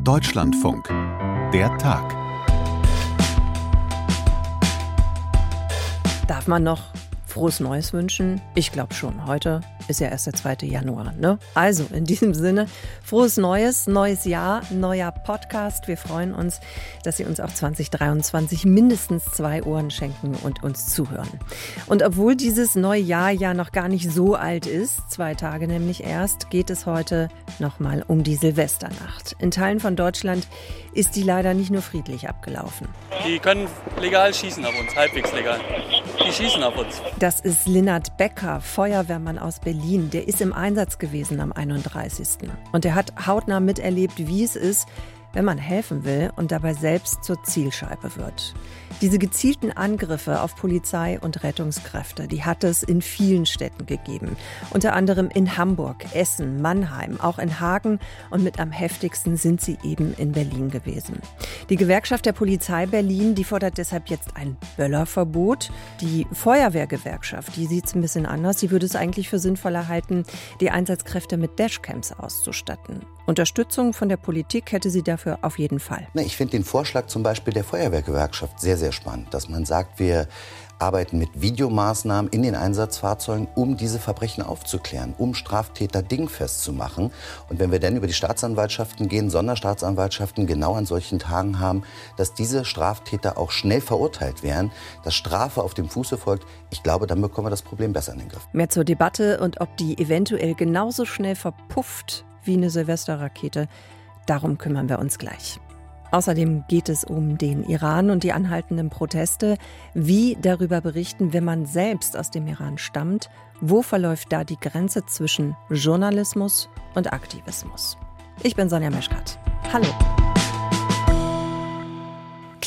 Deutschlandfunk. Der Tag. Darf man noch frohes Neues wünschen? Ich glaube schon. Heute ist ja erst der 2. Januar. Ne? Also in diesem Sinne, frohes Neues, neues Jahr, neuer Podcast. Wir freuen uns, dass Sie uns auch 2023 mindestens zwei Ohren schenken und uns zuhören. Und obwohl dieses neue Jahr ja noch gar nicht so alt ist, zwei Tage nämlich erst, geht es heute nochmal um die Silvesternacht. In Teilen von Deutschland ist die leider nicht nur friedlich abgelaufen. Die können legal schießen auf uns, halbwegs legal. Die schießen auf uns. Das ist Linnert Becker, Feuerwehrmann aus Berlin. Berlin, der ist im Einsatz gewesen am 31. Und er hat hautnah miterlebt, wie es ist, wenn man helfen will und dabei selbst zur Zielscheibe wird. Diese gezielten Angriffe auf Polizei und Rettungskräfte, die hat es in vielen Städten gegeben. Unter anderem in Hamburg, Essen, Mannheim, auch in Hagen und mit am heftigsten sind sie eben in Berlin gewesen. Die Gewerkschaft der Polizei Berlin, die fordert deshalb jetzt ein Böllerverbot. Die Feuerwehrgewerkschaft, die sieht es ein bisschen anders. Die würde es eigentlich für sinnvoller halten, die Einsatzkräfte mit Dashcams auszustatten. Unterstützung von der Politik hätte sie dafür auf jeden Fall. Ich finde den Vorschlag zum Beispiel der Feuerwehrgewerkschaft sehr, sehr spannend, dass man sagt, wir arbeiten mit Videomaßnahmen in den Einsatzfahrzeugen, um diese Verbrechen aufzuklären, um Straftäter dingfest zu machen. Und wenn wir dann über die Staatsanwaltschaften gehen, Sonderstaatsanwaltschaften genau an solchen Tagen haben, dass diese Straftäter auch schnell verurteilt werden, dass Strafe auf dem Fuße folgt, ich glaube, dann bekommen wir das Problem besser in den Griff. Mehr zur Debatte und ob die eventuell genauso schnell verpufft wie eine Silvesterrakete. Darum kümmern wir uns gleich. Außerdem geht es um den Iran und die anhaltenden Proteste. Wie darüber berichten, wenn man selbst aus dem Iran stammt? Wo verläuft da die Grenze zwischen Journalismus und Aktivismus? Ich bin Sonja Meschkat. Hallo.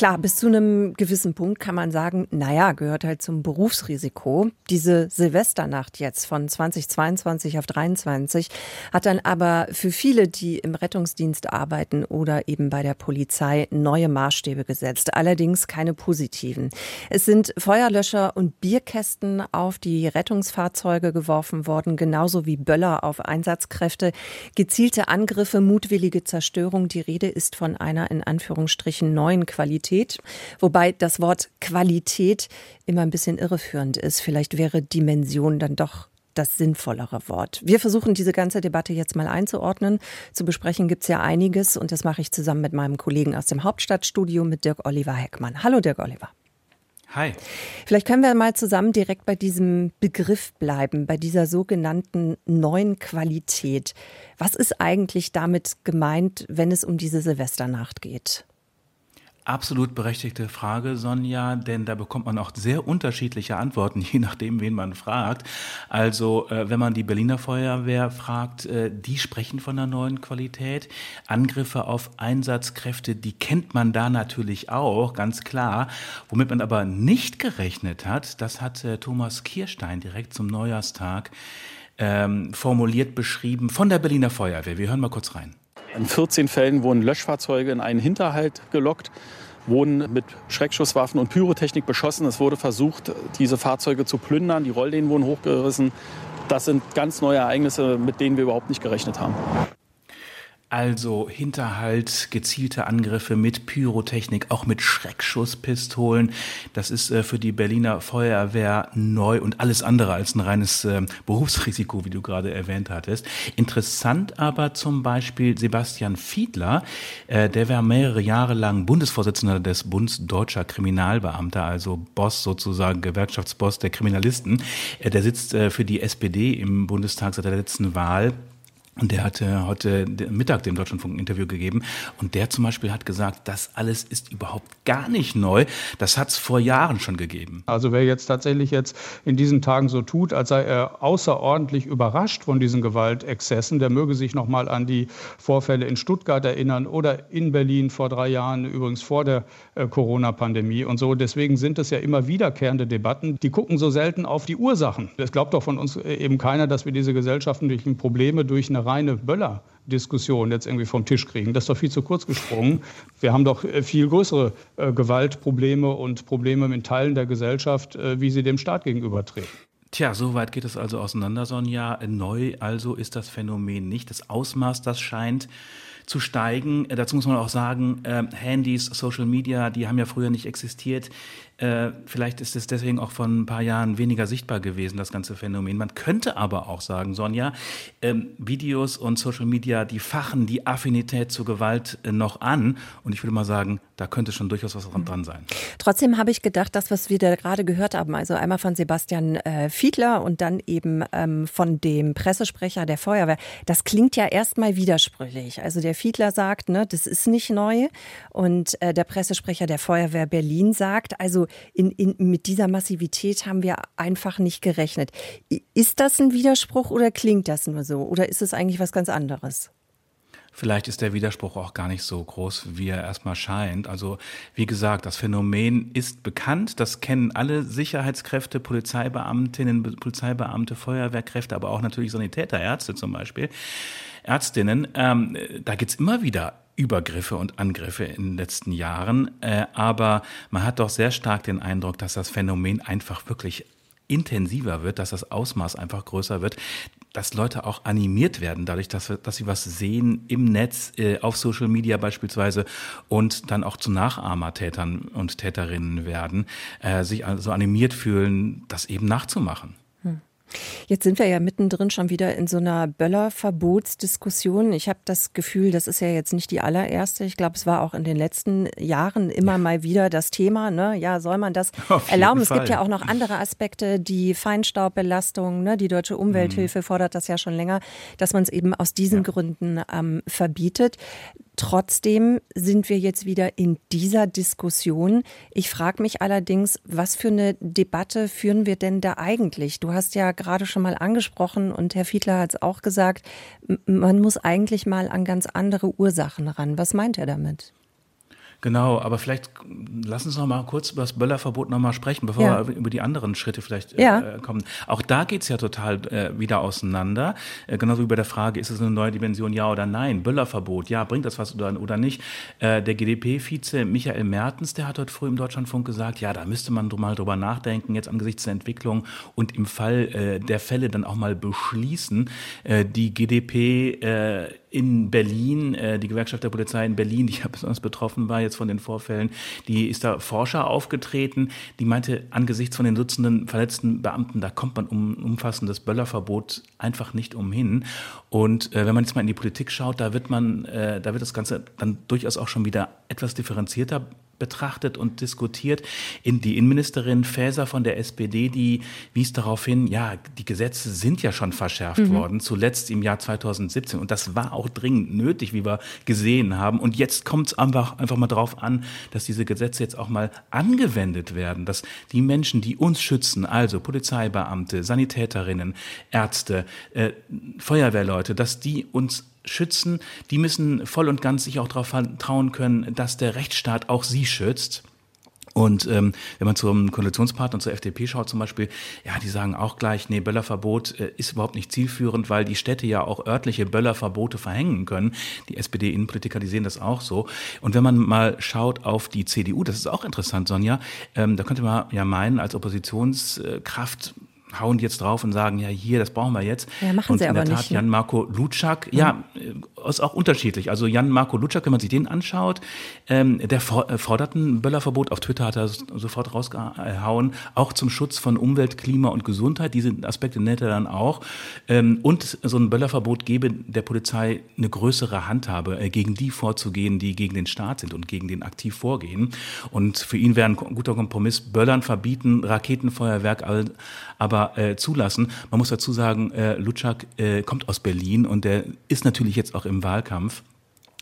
Klar, bis zu einem gewissen Punkt kann man sagen, naja, gehört halt zum Berufsrisiko. Diese Silvesternacht jetzt von 2022 auf 23 hat dann aber für viele, die im Rettungsdienst arbeiten oder eben bei der Polizei, neue Maßstäbe gesetzt. Allerdings keine positiven. Es sind Feuerlöscher und Bierkästen auf die Rettungsfahrzeuge geworfen worden, genauso wie Böller auf Einsatzkräfte. Gezielte Angriffe, mutwillige Zerstörung. Die Rede ist von einer in Anführungsstrichen neuen Qualität. Qualität, wobei das Wort Qualität immer ein bisschen irreführend ist. Vielleicht wäre Dimension dann doch das sinnvollere Wort. Wir versuchen diese ganze Debatte jetzt mal einzuordnen. Zu besprechen gibt es ja einiges und das mache ich zusammen mit meinem Kollegen aus dem Hauptstadtstudio mit Dirk Oliver Heckmann. Hallo Dirk Oliver. Hi. Vielleicht können wir mal zusammen direkt bei diesem Begriff bleiben, bei dieser sogenannten neuen Qualität. Was ist eigentlich damit gemeint, wenn es um diese Silvesternacht geht? Absolut berechtigte Frage, Sonja, denn da bekommt man auch sehr unterschiedliche Antworten, je nachdem, wen man fragt. Also, äh, wenn man die Berliner Feuerwehr fragt, äh, die sprechen von einer neuen Qualität. Angriffe auf Einsatzkräfte, die kennt man da natürlich auch, ganz klar. Womit man aber nicht gerechnet hat, das hat äh, Thomas Kirstein direkt zum Neujahrstag ähm, formuliert beschrieben von der Berliner Feuerwehr. Wir hören mal kurz rein. In 14 Fällen wurden Löschfahrzeuge in einen Hinterhalt gelockt, wurden mit Schreckschusswaffen und Pyrotechnik beschossen. Es wurde versucht, diese Fahrzeuge zu plündern. Die Rolllehnen wurden hochgerissen. Das sind ganz neue Ereignisse, mit denen wir überhaupt nicht gerechnet haben. Also Hinterhalt, gezielte Angriffe mit Pyrotechnik, auch mit Schreckschusspistolen. Das ist äh, für die Berliner Feuerwehr neu und alles andere als ein reines äh, Berufsrisiko, wie du gerade erwähnt hattest. Interessant aber zum Beispiel Sebastian Fiedler, äh, der war mehrere Jahre lang Bundesvorsitzender des Bundes Deutscher Kriminalbeamter, also Boss sozusagen, Gewerkschaftsboss der Kriminalisten. Äh, der sitzt äh, für die SPD im Bundestag seit der letzten Wahl und der hatte heute Mittag dem Deutschlandfunk ein Interview gegeben. Und der zum Beispiel hat gesagt, das alles ist überhaupt gar nicht neu. Das hat es vor Jahren schon gegeben. Also wer jetzt tatsächlich jetzt in diesen Tagen so tut, als sei er außerordentlich überrascht von diesen Gewaltexzessen, der möge sich noch mal an die Vorfälle in Stuttgart erinnern oder in Berlin vor drei Jahren, übrigens vor der äh, Corona-Pandemie und so. Deswegen sind es ja immer wiederkehrende Debatten. Die gucken so selten auf die Ursachen. Es glaubt doch von uns äh, eben keiner, dass wir diese gesellschaftlichen Probleme durch eine reine Böller-Diskussion jetzt irgendwie vom Tisch kriegen. Das ist doch viel zu kurz gesprungen. Wir haben doch äh, viel größere äh, Gewaltprobleme und Probleme mit Teilen der Gesellschaft, äh, wie sie dem Staat gegenübertreten. Tja, so weit geht es also auseinander, Sonja. Neu also ist das Phänomen nicht. Das Ausmaß, das scheint zu steigen. Äh, dazu muss man auch sagen, äh, Handys, Social Media, die haben ja früher nicht existiert. Äh, vielleicht ist es deswegen auch vor ein paar Jahren weniger sichtbar gewesen, das ganze Phänomen. Man könnte aber auch sagen, Sonja, ähm, Videos und Social Media, die fachen die Affinität zur Gewalt äh, noch an. Und ich würde mal sagen, da könnte schon durchaus was dran sein. Trotzdem habe ich gedacht, das, was wir da gerade gehört haben, also einmal von Sebastian äh, Fiedler und dann eben ähm, von dem Pressesprecher der Feuerwehr, das klingt ja erstmal widersprüchlich. Also der Fiedler sagt, ne, das ist nicht neu. Und äh, der Pressesprecher der Feuerwehr Berlin sagt, also in, in, mit dieser Massivität haben wir einfach nicht gerechnet. Ist das ein Widerspruch oder klingt das nur so? Oder ist es eigentlich was ganz anderes? Vielleicht ist der Widerspruch auch gar nicht so groß, wie er erstmal scheint. Also, wie gesagt, das Phänomen ist bekannt. Das kennen alle Sicherheitskräfte, Polizeibeamtinnen, Polizeibeamte, Feuerwehrkräfte, aber auch natürlich Sanitäter, Ärzte zum Beispiel, Ärztinnen. Ähm, da gibt's immer wieder Übergriffe und Angriffe in den letzten Jahren. Äh, aber man hat doch sehr stark den Eindruck, dass das Phänomen einfach wirklich intensiver wird, dass das Ausmaß einfach größer wird, dass Leute auch animiert werden, dadurch, dass, dass sie was sehen im Netz, äh, auf Social Media beispielsweise und dann auch zu Nachahmertätern und Täterinnen werden, äh, sich also animiert fühlen, das eben nachzumachen. Jetzt sind wir ja mittendrin schon wieder in so einer Böllerverbotsdiskussion. Ich habe das Gefühl, das ist ja jetzt nicht die allererste. Ich glaube, es war auch in den letzten Jahren immer mal wieder das Thema. Ne? Ja, soll man das erlauben? Fall. Es gibt ja auch noch andere Aspekte, die Feinstaubbelastung. Ne? Die Deutsche Umwelthilfe mhm. fordert das ja schon länger, dass man es eben aus diesen ja. Gründen ähm, verbietet. Trotzdem sind wir jetzt wieder in dieser Diskussion. Ich frage mich allerdings, was für eine Debatte führen wir denn da eigentlich? Du hast ja gerade schon mal angesprochen und Herr Fiedler hat es auch gesagt, man muss eigentlich mal an ganz andere Ursachen ran. Was meint er damit? Genau, aber vielleicht lass uns noch mal kurz über das Böllerverbot noch mal sprechen, bevor ja. wir über die anderen Schritte vielleicht äh, ja. kommen. Auch da geht's ja total äh, wieder auseinander. Äh, genauso wie bei der Frage, ist es eine neue Dimension, ja oder nein? Böllerverbot, ja, bringt das was oder, oder nicht? Äh, der GdP-Vize Michael Mertens, der hat heute früh im Deutschlandfunk gesagt, ja, da müsste man mal drüber nachdenken, jetzt angesichts der Entwicklung und im Fall äh, der Fälle dann auch mal beschließen, äh, die GdP äh, in Berlin, äh, die Gewerkschaft der Polizei in Berlin, die ja besonders betroffen war jetzt von den Vorfällen, die ist da Forscher aufgetreten, die meinte, angesichts von den Dutzenden verletzten Beamten, da kommt man um umfassendes Böllerverbot einfach nicht umhin. Und äh, wenn man jetzt mal in die Politik schaut, da wird man, äh, da wird das Ganze dann durchaus auch schon wieder etwas differenzierter betrachtet und diskutiert. In die Innenministerin Faeser von der SPD, die wies darauf hin, ja, die Gesetze sind ja schon verschärft mhm. worden, zuletzt im Jahr 2017. Und das war auch dringend nötig, wie wir gesehen haben. Und jetzt kommt es einfach, einfach mal darauf an, dass diese Gesetze jetzt auch mal angewendet werden, dass die Menschen, die uns schützen, also Polizeibeamte, Sanitäterinnen, Ärzte, äh, Feuerwehrleute, dass die uns schützen, die müssen voll und ganz sich auch darauf vertrauen können, dass der Rechtsstaat auch sie schützt. Und ähm, wenn man zum Koalitionspartner zur FDP schaut zum Beispiel, ja, die sagen auch gleich, nee, Böllerverbot äh, ist überhaupt nicht zielführend, weil die Städte ja auch örtliche Böllerverbote verhängen können. Die SPD-Innenpolitiker, die sehen das auch so. Und wenn man mal schaut auf die CDU, das ist auch interessant, Sonja, ähm, da könnte man ja meinen, als Oppositionskraft hauen jetzt drauf und sagen, ja, hier, das brauchen wir jetzt. Ja, machen und sie in aber der Tat, nicht. Ne? Jan-Marco Lutschak, mhm. ja, ist auch unterschiedlich. Also Jan-Marco Lutschak, wenn man sich den anschaut, ähm, der äh, fordert ein Böllerverbot. Auf Twitter hat er sofort rausgehauen. Auch zum Schutz von Umwelt, Klima und Gesundheit. Diese Aspekte nennt er dann auch. Ähm, und so ein Böllerverbot gebe der Polizei eine größere Handhabe, äh, gegen die vorzugehen, die gegen den Staat sind und gegen den aktiv vorgehen. Und für ihn wäre ein guter Kompromiss, Böllern verbieten, Raketenfeuerwerk, aber aber äh, zulassen. Man muss dazu sagen, äh, Lutschak äh, kommt aus Berlin und der ist natürlich jetzt auch im Wahlkampf.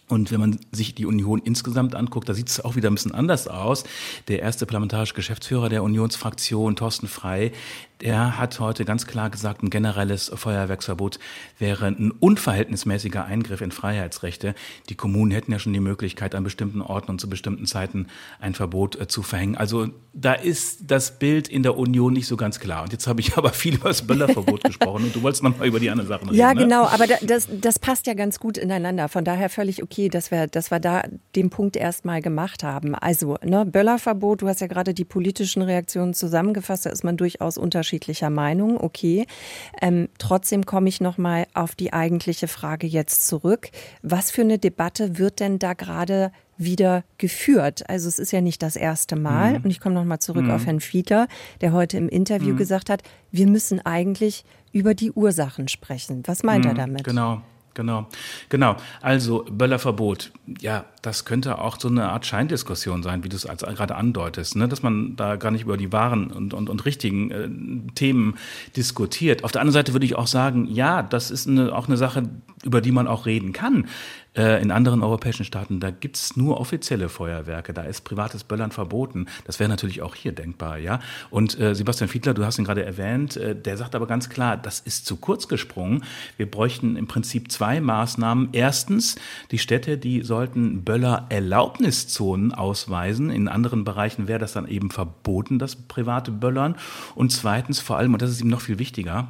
Und wenn man sich die Union insgesamt anguckt, da sieht es auch wieder ein bisschen anders aus. Der erste parlamentarische Geschäftsführer der Unionsfraktion, Thorsten Frey, der hat heute ganz klar gesagt, ein generelles Feuerwerksverbot wäre ein unverhältnismäßiger Eingriff in Freiheitsrechte. Die Kommunen hätten ja schon die Möglichkeit, an bestimmten Orten und zu bestimmten Zeiten ein Verbot äh, zu verhängen. Also da ist das Bild in der Union nicht so ganz klar. Und jetzt habe ich aber viel über das Böllerverbot gesprochen und du wolltest noch mal über die anderen Sachen reden. Ja, ne? genau, aber das, das passt ja ganz gut ineinander. Von daher völlig okay, dass wir, dass wir da den Punkt erstmal gemacht haben. Also, ne, Böllerverbot, du hast ja gerade die politischen Reaktionen zusammengefasst, da ist man durchaus unterschiedlich unterschiedlicher Meinung, okay. Ähm, trotzdem komme ich noch mal auf die eigentliche Frage jetzt zurück. Was für eine Debatte wird denn da gerade wieder geführt. Also es ist ja nicht das erste Mal. Mhm. Und ich komme nochmal zurück mhm. auf Herrn Fiedler, der heute im Interview mhm. gesagt hat, wir müssen eigentlich über die Ursachen sprechen. Was meint er mhm. damit? Genau. Genau, genau. Also Böllerverbot, ja, das könnte auch so eine Art Scheindiskussion sein, wie du es gerade andeutest, ne? dass man da gar nicht über die wahren und, und, und richtigen äh, Themen diskutiert. Auf der anderen Seite würde ich auch sagen, ja, das ist eine, auch eine Sache, über die man auch reden kann. Äh, in anderen europäischen Staaten, da gibt's nur offizielle Feuerwerke, da ist privates Böllern verboten. Das wäre natürlich auch hier denkbar, ja. Und äh, Sebastian Fiedler, du hast ihn gerade erwähnt, äh, der sagt aber ganz klar, das ist zu kurz gesprungen. Wir bräuchten im Prinzip zwei Maßnahmen. Erstens, die Städte, die sollten Böller-Erlaubniszonen ausweisen. In anderen Bereichen wäre das dann eben verboten, das private Böllern. Und zweitens vor allem, und das ist ihm noch viel wichtiger,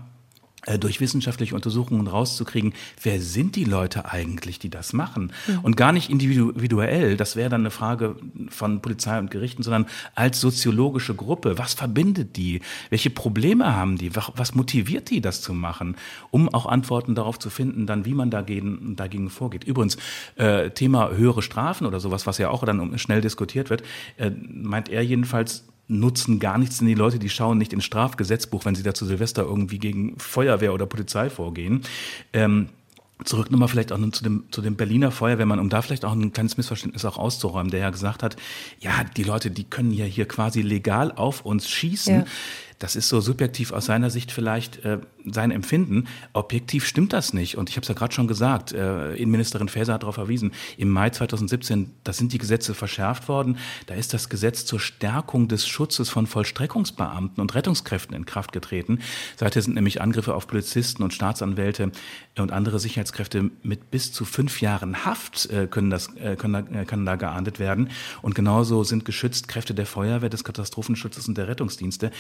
durch wissenschaftliche Untersuchungen rauszukriegen, wer sind die Leute eigentlich, die das machen? Mhm. Und gar nicht individuell, das wäre dann eine Frage von Polizei und Gerichten, sondern als soziologische Gruppe. Was verbindet die? Welche Probleme haben die? Was motiviert die, das zu machen? Um auch Antworten darauf zu finden, dann wie man dagegen, dagegen vorgeht. Übrigens, äh, Thema höhere Strafen oder sowas, was ja auch dann schnell diskutiert wird, äh, meint er jedenfalls, nutzen gar nichts, denn die Leute, die schauen nicht ins Strafgesetzbuch, wenn sie da zu Silvester irgendwie gegen Feuerwehr oder Polizei vorgehen. Ähm, Zurück nochmal vielleicht auch zu dem, zu dem Berliner Feuerwehrmann, um da vielleicht auch ein kleines Missverständnis auch auszuräumen, der ja gesagt hat, ja, die Leute, die können ja hier quasi legal auf uns schießen. Ja. Das ist so subjektiv aus seiner Sicht vielleicht äh, sein Empfinden. Objektiv stimmt das nicht. Und ich habe es ja gerade schon gesagt, äh, Innenministerin Faeser hat darauf verwiesen, im Mai 2017, da sind die Gesetze verschärft worden. Da ist das Gesetz zur Stärkung des Schutzes von Vollstreckungsbeamten und Rettungskräften in Kraft getreten. Seither sind nämlich Angriffe auf Polizisten und Staatsanwälte und andere Sicherheitskräfte mit bis zu fünf Jahren Haft äh, können, das, äh, können, da, äh, können da geahndet werden. Und genauso sind geschützt Kräfte der Feuerwehr, des Katastrophenschutzes und der Rettungsdienste.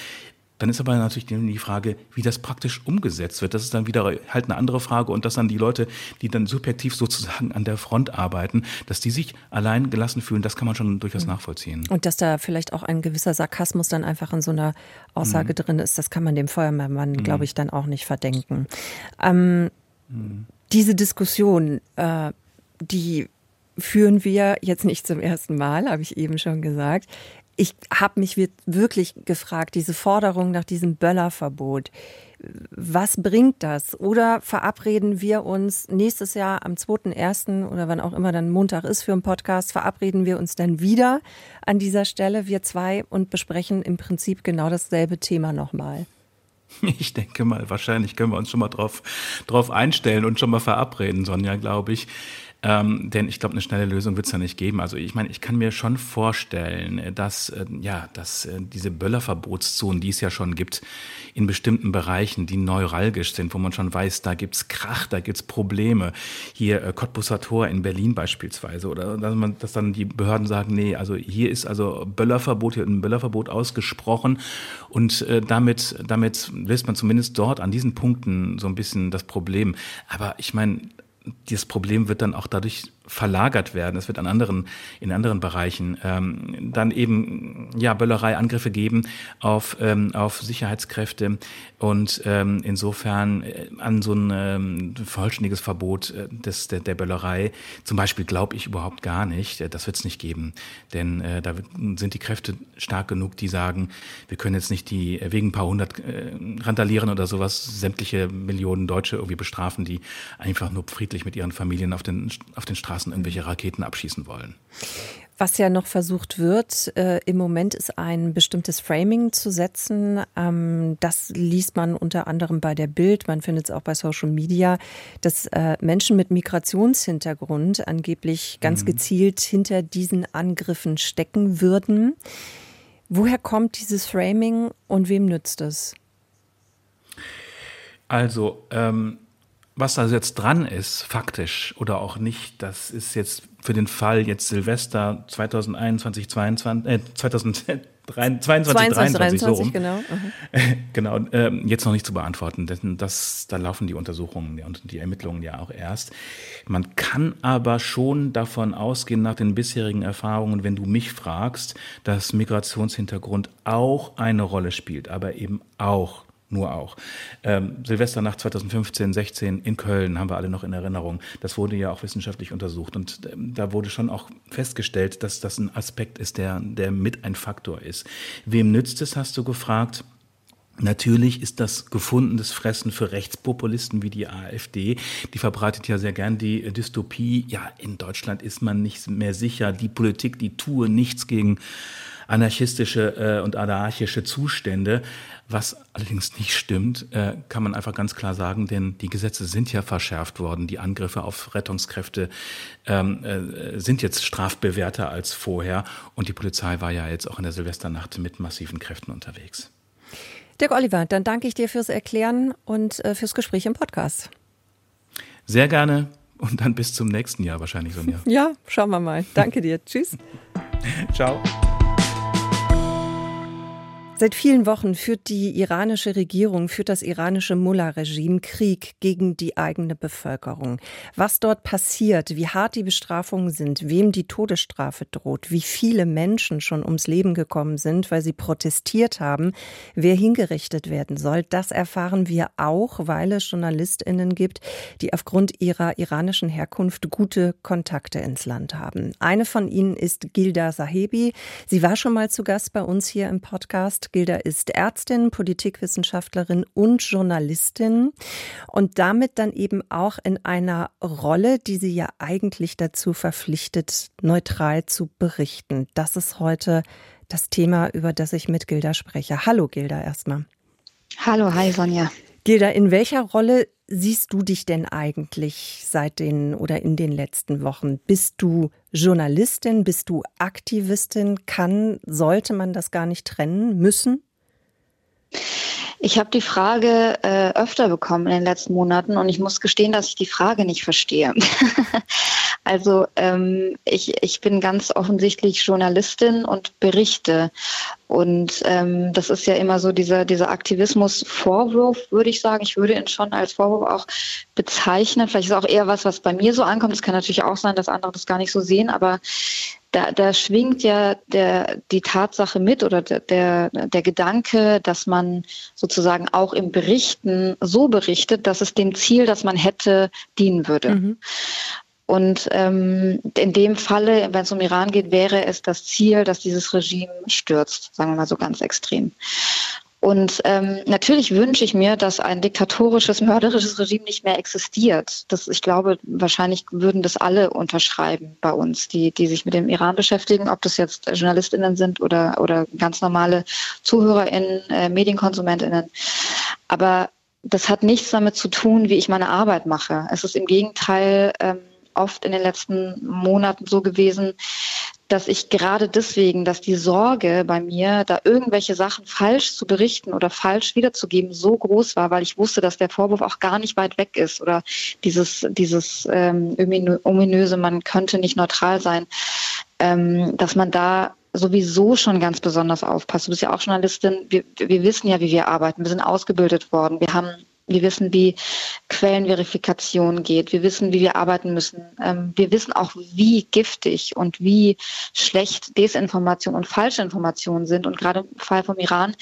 Dann ist aber natürlich die Frage, wie das praktisch umgesetzt wird. Das ist dann wieder halt eine andere Frage und dass dann die Leute, die dann subjektiv sozusagen an der Front arbeiten, dass die sich allein gelassen fühlen, das kann man schon durchaus mhm. nachvollziehen. Und dass da vielleicht auch ein gewisser Sarkasmus dann einfach in so einer Aussage mhm. drin ist, das kann man dem Feuerwehrmann, mhm. glaube ich, dann auch nicht verdenken. Ähm, mhm. Diese Diskussion, äh, die führen wir jetzt nicht zum ersten Mal, habe ich eben schon gesagt ich habe mich wirklich gefragt, diese Forderung nach diesem Böllerverbot, was bringt das? Oder verabreden wir uns nächstes Jahr am 2.1. oder wann auch immer dann Montag ist für einen Podcast, verabreden wir uns dann wieder an dieser Stelle, wir zwei, und besprechen im Prinzip genau dasselbe Thema nochmal? Ich denke mal, wahrscheinlich können wir uns schon mal drauf, drauf einstellen und schon mal verabreden, Sonja, glaube ich. Ähm, denn ich glaube, eine schnelle Lösung wird es ja nicht geben. Also ich meine, ich kann mir schon vorstellen, dass, äh, ja, dass äh, diese Böllerverbotszonen, die es ja schon gibt, in bestimmten Bereichen, die neuralgisch sind, wo man schon weiß, da gibt's Krach, da gibt's Probleme. Hier äh, Cottbusser Tor in Berlin beispielsweise. Oder dass, man, dass dann die Behörden sagen, nee, also hier ist also Böllerverbot, hier ein Böllerverbot ausgesprochen. Und äh, damit, damit löst man zumindest dort an diesen Punkten so ein bisschen das Problem. Aber ich meine, dieses Problem wird dann auch dadurch verlagert werden. Es wird an anderen, in anderen Bereichen ähm, dann eben ja Böllerei-Angriffe geben auf, ähm, auf Sicherheitskräfte und ähm, insofern äh, an so ein ähm, vollständiges Verbot äh, des, der, der Böllerei zum Beispiel glaube ich überhaupt gar nicht. Äh, das wird es nicht geben, denn äh, da sind die Kräfte stark genug, die sagen, wir können jetzt nicht die wegen ein paar hundert äh, Randalieren oder sowas sämtliche Millionen Deutsche irgendwie bestrafen, die einfach nur friedlich mit ihren Familien auf den auf den Straßen Straßen irgendwelche Raketen abschießen wollen. Was ja noch versucht wird äh, im Moment ist ein bestimmtes Framing zu setzen. Ähm, das liest man unter anderem bei der Bild, man findet es auch bei Social Media, dass äh, Menschen mit Migrationshintergrund angeblich ganz mhm. gezielt hinter diesen Angriffen stecken würden. Woher kommt dieses Framing und wem nützt es? Also ähm, was da jetzt dran ist, faktisch oder auch nicht, das ist jetzt für den Fall jetzt Silvester 2021, 22, äh, 2022, 22, 23, so rum. Genau, genau äh, jetzt noch nicht zu beantworten, denn das, da laufen die Untersuchungen und die Ermittlungen ja auch erst. Man kann aber schon davon ausgehen, nach den bisherigen Erfahrungen, wenn du mich fragst, dass Migrationshintergrund auch eine Rolle spielt, aber eben auch nur auch. Ähm, Silvesternacht 2015, 16 in Köln haben wir alle noch in Erinnerung. Das wurde ja auch wissenschaftlich untersucht und ähm, da wurde schon auch festgestellt, dass das ein Aspekt ist, der, der mit ein Faktor ist. Wem nützt es, hast du gefragt? Natürlich ist das gefundenes Fressen für Rechtspopulisten wie die AfD. Die verbreitet ja sehr gern die Dystopie. Ja, in Deutschland ist man nicht mehr sicher. Die Politik, die tue nichts gegen anarchistische äh, und anarchische Zustände. Was allerdings nicht stimmt, äh, kann man einfach ganz klar sagen, denn die Gesetze sind ja verschärft worden. Die Angriffe auf Rettungskräfte ähm, äh, sind jetzt strafbewährter als vorher. Und die Polizei war ja jetzt auch in der Silvesternacht mit massiven Kräften unterwegs. Dirk Oliver, dann danke ich dir fürs Erklären und äh, fürs Gespräch im Podcast. Sehr gerne und dann bis zum nächsten Jahr wahrscheinlich, Sonja. Ja, schauen wir mal. Danke dir. Tschüss. Ciao. Seit vielen Wochen führt die iranische Regierung, führt das iranische Mullah-Regime Krieg gegen die eigene Bevölkerung. Was dort passiert, wie hart die Bestrafungen sind, wem die Todesstrafe droht, wie viele Menschen schon ums Leben gekommen sind, weil sie protestiert haben, wer hingerichtet werden soll, das erfahren wir auch, weil es JournalistInnen gibt, die aufgrund ihrer iranischen Herkunft gute Kontakte ins Land haben. Eine von ihnen ist Gilda Sahebi. Sie war schon mal zu Gast bei uns hier im Podcast. Gilda ist Ärztin, Politikwissenschaftlerin und Journalistin und damit dann eben auch in einer Rolle, die sie ja eigentlich dazu verpflichtet, neutral zu berichten. Das ist heute das Thema, über das ich mit Gilda spreche. Hallo Gilda erstmal. Hallo, hi Sonja. Gilda, in welcher Rolle siehst du dich denn eigentlich seit den oder in den letzten Wochen? Bist du Journalistin? Bist du Aktivistin? Kann, sollte man das gar nicht trennen müssen? Ich habe die Frage äh, öfter bekommen in den letzten Monaten und ich muss gestehen, dass ich die Frage nicht verstehe. also ähm, ich, ich bin ganz offensichtlich Journalistin und berichte. Und ähm, das ist ja immer so dieser, dieser Aktivismus-Vorwurf, würde ich sagen. Ich würde ihn schon als Vorwurf auch bezeichnen. Vielleicht ist auch eher was, was bei mir so ankommt. Es kann natürlich auch sein, dass andere das gar nicht so sehen, aber da, da schwingt ja der, die Tatsache mit oder der, der, der Gedanke, dass man sozusagen auch im Berichten so berichtet, dass es dem Ziel, das man hätte, dienen würde. Mhm. Und ähm, in dem Falle, wenn es um Iran geht, wäre es das Ziel, dass dieses Regime stürzt, sagen wir mal so ganz extrem. Und ähm, natürlich wünsche ich mir, dass ein diktatorisches, mörderisches Regime nicht mehr existiert. Das, ich glaube, wahrscheinlich würden das alle unterschreiben bei uns, die, die sich mit dem Iran beschäftigen, ob das jetzt JournalistInnen sind oder, oder ganz normale ZuhörerInnen, äh, MedienkonsumentInnen. Aber das hat nichts damit zu tun, wie ich meine Arbeit mache. Es ist im Gegenteil ähm, oft in den letzten Monaten so gewesen, dass ich gerade deswegen, dass die Sorge bei mir, da irgendwelche Sachen falsch zu berichten oder falsch wiederzugeben, so groß war, weil ich wusste, dass der Vorwurf auch gar nicht weit weg ist oder dieses, dieses ähm, ominöse, man könnte nicht neutral sein, ähm, dass man da sowieso schon ganz besonders aufpasst. Du bist ja auch Journalistin. Wir, wir wissen ja, wie wir arbeiten. Wir sind ausgebildet worden. Wir haben wir wissen, wie Quellenverifikation geht. Wir wissen, wie wir arbeiten müssen. Ähm, wir wissen auch, wie giftig und wie schlecht Desinformation und falsche Informationen sind. Und gerade im Fall vom Iran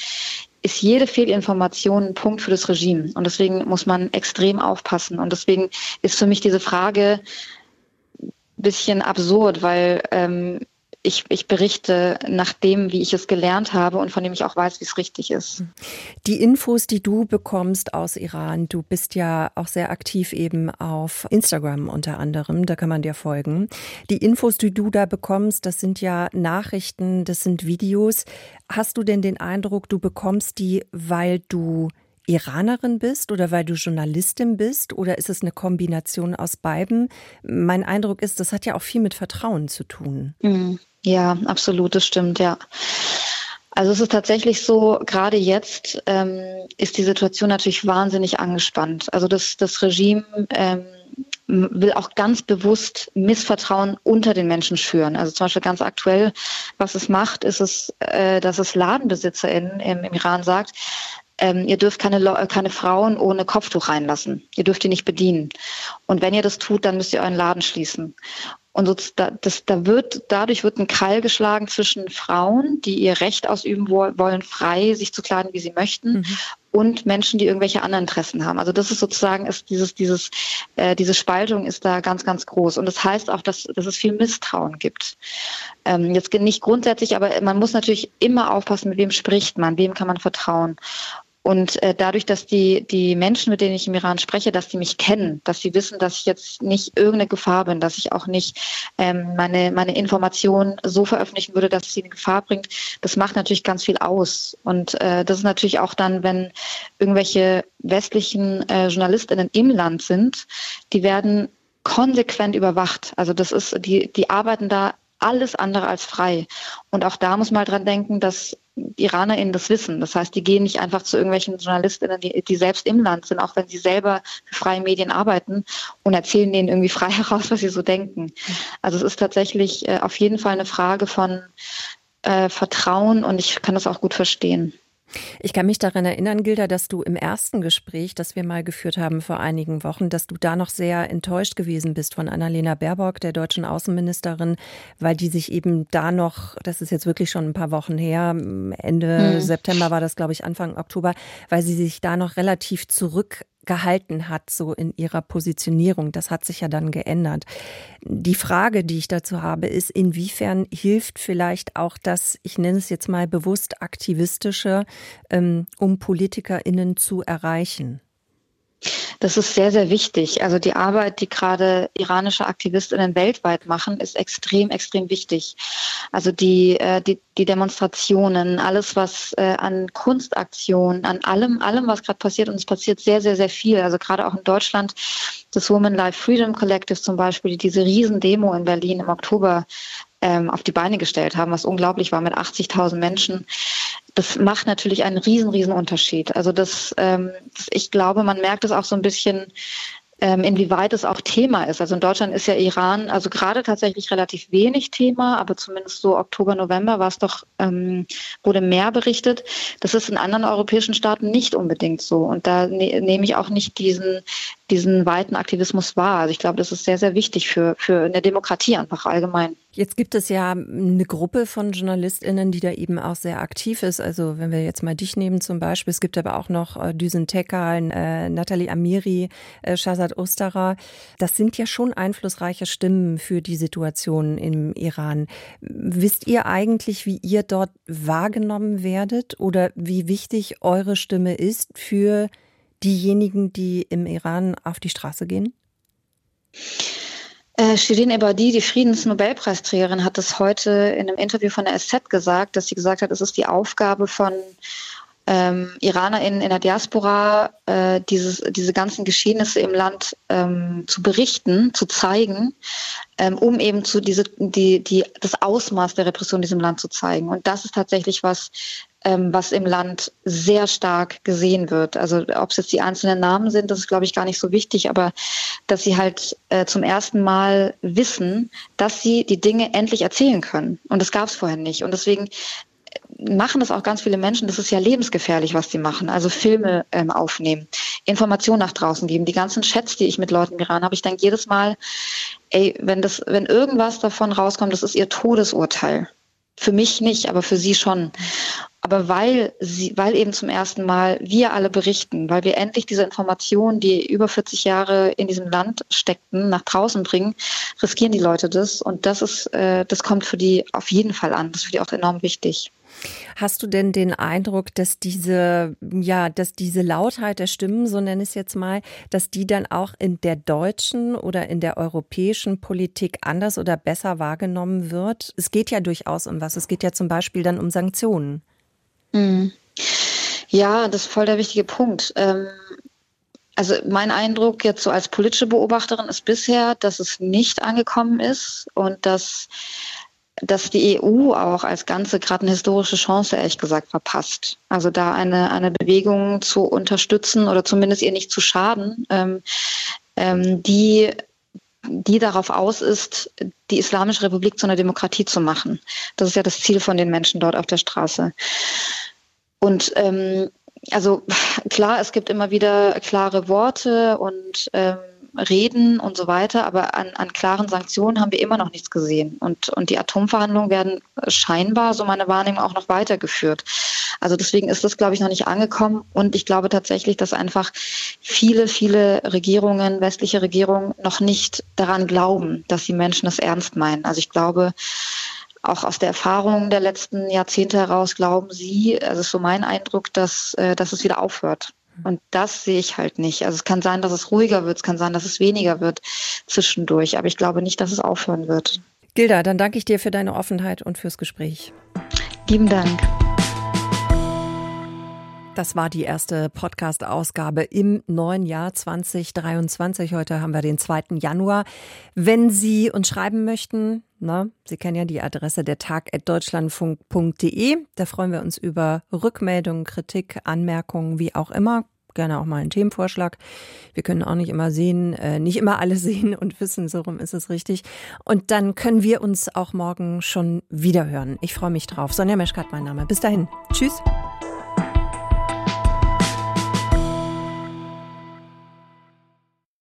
ist jede Fehlinformation ein Punkt für das Regime. Und deswegen muss man extrem aufpassen. Und deswegen ist für mich diese Frage ein bisschen absurd, weil ähm, ich, ich berichte nach dem, wie ich es gelernt habe und von dem ich auch weiß, wie es richtig ist. Die Infos, die du bekommst aus Iran, du bist ja auch sehr aktiv eben auf Instagram unter anderem, da kann man dir folgen. Die Infos, die du da bekommst, das sind ja Nachrichten, das sind Videos. Hast du denn den Eindruck, du bekommst die, weil du Iranerin bist oder weil du Journalistin bist oder ist es eine Kombination aus beiden? Mein Eindruck ist, das hat ja auch viel mit Vertrauen zu tun. Mhm. Ja, absolut, das stimmt, ja. Also es ist tatsächlich so, gerade jetzt ähm, ist die Situation natürlich wahnsinnig angespannt. Also das, das Regime ähm, will auch ganz bewusst Missvertrauen unter den Menschen schüren. Also zum Beispiel ganz aktuell, was es macht, ist es, äh, dass es LadenbesitzerInnen im, im Iran sagt, ähm, ihr dürft keine, keine Frauen ohne Kopftuch reinlassen. Ihr dürft die nicht bedienen. Und wenn ihr das tut, dann müsst ihr euren Laden schließen. Und so, da, das, da wird, dadurch wird ein Keil geschlagen zwischen Frauen, die ihr Recht ausüben wollen, frei sich zu kleiden, wie sie möchten, mhm. und Menschen, die irgendwelche anderen Interessen haben. Also das ist sozusagen ist dieses dieses äh, diese Spaltung ist da ganz ganz groß und das heißt auch, dass, dass es viel Misstrauen gibt. Ähm, jetzt nicht grundsätzlich, aber man muss natürlich immer aufpassen, mit wem spricht man, wem kann man vertrauen. Und äh, dadurch, dass die, die Menschen, mit denen ich im Iran spreche, dass die mich kennen, dass sie wissen, dass ich jetzt nicht irgendeine Gefahr bin, dass ich auch nicht ähm, meine, meine Informationen so veröffentlichen würde, dass sie in Gefahr bringt, das macht natürlich ganz viel aus. Und äh, das ist natürlich auch dann, wenn irgendwelche westlichen äh, JournalistInnen im Land sind, die werden konsequent überwacht. Also das ist, die, die arbeiten da alles andere als frei. Und auch da muss man halt dran denken, dass IranerInnen das wissen. Das heißt, die gehen nicht einfach zu irgendwelchen JournalistInnen, die, die selbst im Land sind, auch wenn sie selber für freie Medien arbeiten und erzählen denen irgendwie frei heraus, was sie so denken. Also es ist tatsächlich äh, auf jeden Fall eine Frage von äh, Vertrauen und ich kann das auch gut verstehen. Ich kann mich daran erinnern, Gilda, dass du im ersten Gespräch, das wir mal geführt haben vor einigen Wochen, dass du da noch sehr enttäuscht gewesen bist von Annalena Baerbock, der deutschen Außenministerin, weil die sich eben da noch, das ist jetzt wirklich schon ein paar Wochen her, Ende hm. September war das, glaube ich, Anfang Oktober, weil sie sich da noch relativ zurück gehalten hat, so in ihrer Positionierung. Das hat sich ja dann geändert. Die Frage, die ich dazu habe, ist, inwiefern hilft vielleicht auch das, ich nenne es jetzt mal bewusst aktivistische, ähm, um PolitikerInnen zu erreichen? Das ist sehr, sehr wichtig. Also die Arbeit, die gerade iranische Aktivistinnen weltweit machen, ist extrem, extrem wichtig. Also die, äh, die, die Demonstrationen, alles, was äh, an Kunstaktionen, an allem, allem, was gerade passiert, und es passiert sehr, sehr, sehr viel. Also gerade auch in Deutschland, das Women Life Freedom Collective zum Beispiel, die diese Riesendemo in Berlin im Oktober ähm, auf die Beine gestellt haben, was unglaublich war mit 80.000 Menschen das macht natürlich einen riesen, riesen Unterschied. Also das, ähm, ich glaube, man merkt es auch so ein bisschen, ähm, inwieweit es auch Thema ist. Also in Deutschland ist ja Iran, also gerade tatsächlich relativ wenig Thema, aber zumindest so Oktober, November war es doch, ähm, wurde mehr berichtet. Das ist in anderen europäischen Staaten nicht unbedingt so. Und da ne nehme ich auch nicht diesen, diesen weiten Aktivismus wahr. Also ich glaube, das ist sehr, sehr wichtig für, für eine Demokratie einfach allgemein. Jetzt gibt es ja eine Gruppe von JournalistInnen, die da eben auch sehr aktiv ist. Also wenn wir jetzt mal dich nehmen zum Beispiel. Es gibt aber auch noch äh, Düsen Tekal, äh, Nathalie Amiri, äh, Shazad Osterer. Das sind ja schon einflussreiche Stimmen für die Situation im Iran. Wisst ihr eigentlich, wie ihr dort wahrgenommen werdet oder wie wichtig eure Stimme ist für diejenigen, die im Iran auf die Straße gehen? Äh, Shirin Ebadi, die Friedensnobelpreisträgerin, hat es heute in einem Interview von der SZ gesagt, dass sie gesagt hat, es ist die Aufgabe von ähm, IranerInnen in der Diaspora, äh, dieses, diese ganzen Geschehnisse im Land ähm, zu berichten, zu zeigen, ähm, um eben zu diese, die, die, das Ausmaß der Repression in diesem Land zu zeigen. Und das ist tatsächlich was, ähm, was im Land sehr stark gesehen wird. Also ob es jetzt die einzelnen Namen sind, das ist, glaube ich, gar nicht so wichtig, aber dass sie halt äh, zum ersten Mal wissen, dass sie die Dinge endlich erzählen können. Und das gab es vorher nicht. Und deswegen äh, machen das auch ganz viele Menschen. Das ist ja lebensgefährlich, was sie machen. Also Filme ähm, aufnehmen, Informationen nach draußen geben. Die ganzen Chats, die ich mit Leuten im Iran habe, ich denke jedes Mal, ey, wenn das, wenn irgendwas davon rauskommt, das ist ihr Todesurteil. Für mich nicht, aber für sie schon. Aber weil sie, weil eben zum ersten Mal wir alle berichten, weil wir endlich diese Informationen, die über 40 Jahre in diesem Land steckten, nach draußen bringen, riskieren die Leute das. Und das ist, äh, das kommt für die auf jeden Fall an. Das ist für die auch enorm wichtig. Hast du denn den Eindruck, dass diese, ja, dass diese Lautheit der Stimmen, so nenne ich es jetzt mal, dass die dann auch in der deutschen oder in der europäischen Politik anders oder besser wahrgenommen wird? Es geht ja durchaus um was. Es geht ja zum Beispiel dann um Sanktionen. Mhm. Ja, das ist voll der wichtige Punkt. Ähm also mein Eindruck jetzt so als politische Beobachterin ist bisher, dass es nicht angekommen ist und dass dass die EU auch als Ganze gerade eine historische Chance, ehrlich gesagt, verpasst. Also da eine, eine Bewegung zu unterstützen oder zumindest ihr nicht zu schaden, ähm, ähm, die, die darauf aus ist, die Islamische Republik zu einer Demokratie zu machen. Das ist ja das Ziel von den Menschen dort auf der Straße. Und ähm, also klar, es gibt immer wieder klare Worte und ähm, reden und so weiter, aber an, an klaren Sanktionen haben wir immer noch nichts gesehen. Und, und die Atomverhandlungen werden scheinbar, so meine Wahrnehmung, auch noch weitergeführt. Also deswegen ist das, glaube ich, noch nicht angekommen. Und ich glaube tatsächlich, dass einfach viele, viele Regierungen, westliche Regierungen, noch nicht daran glauben, dass die Menschen es ernst meinen. Also ich glaube, auch aus der Erfahrung der letzten Jahrzehnte heraus glauben sie, also ist so mein Eindruck, dass, äh, dass es wieder aufhört. Und das sehe ich halt nicht. Also es kann sein, dass es ruhiger wird, es kann sein, dass es weniger wird zwischendurch, aber ich glaube nicht, dass es aufhören wird. Gilda, dann danke ich dir für deine Offenheit und fürs Gespräch. Lieben Dank. Das war die erste Podcast-Ausgabe im neuen Jahr 2023. Heute haben wir den 2. Januar. Wenn Sie uns schreiben möchten, na, Sie kennen ja die Adresse der tag.deutschlandfunk.de. Da freuen wir uns über Rückmeldungen, Kritik, Anmerkungen, wie auch immer. Gerne auch mal einen Themenvorschlag. Wir können auch nicht immer sehen, äh, nicht immer alles sehen und wissen, so rum ist es richtig. Und dann können wir uns auch morgen schon wieder hören. Ich freue mich drauf. Sonja Meschkat, mein Name. Bis dahin. Tschüss.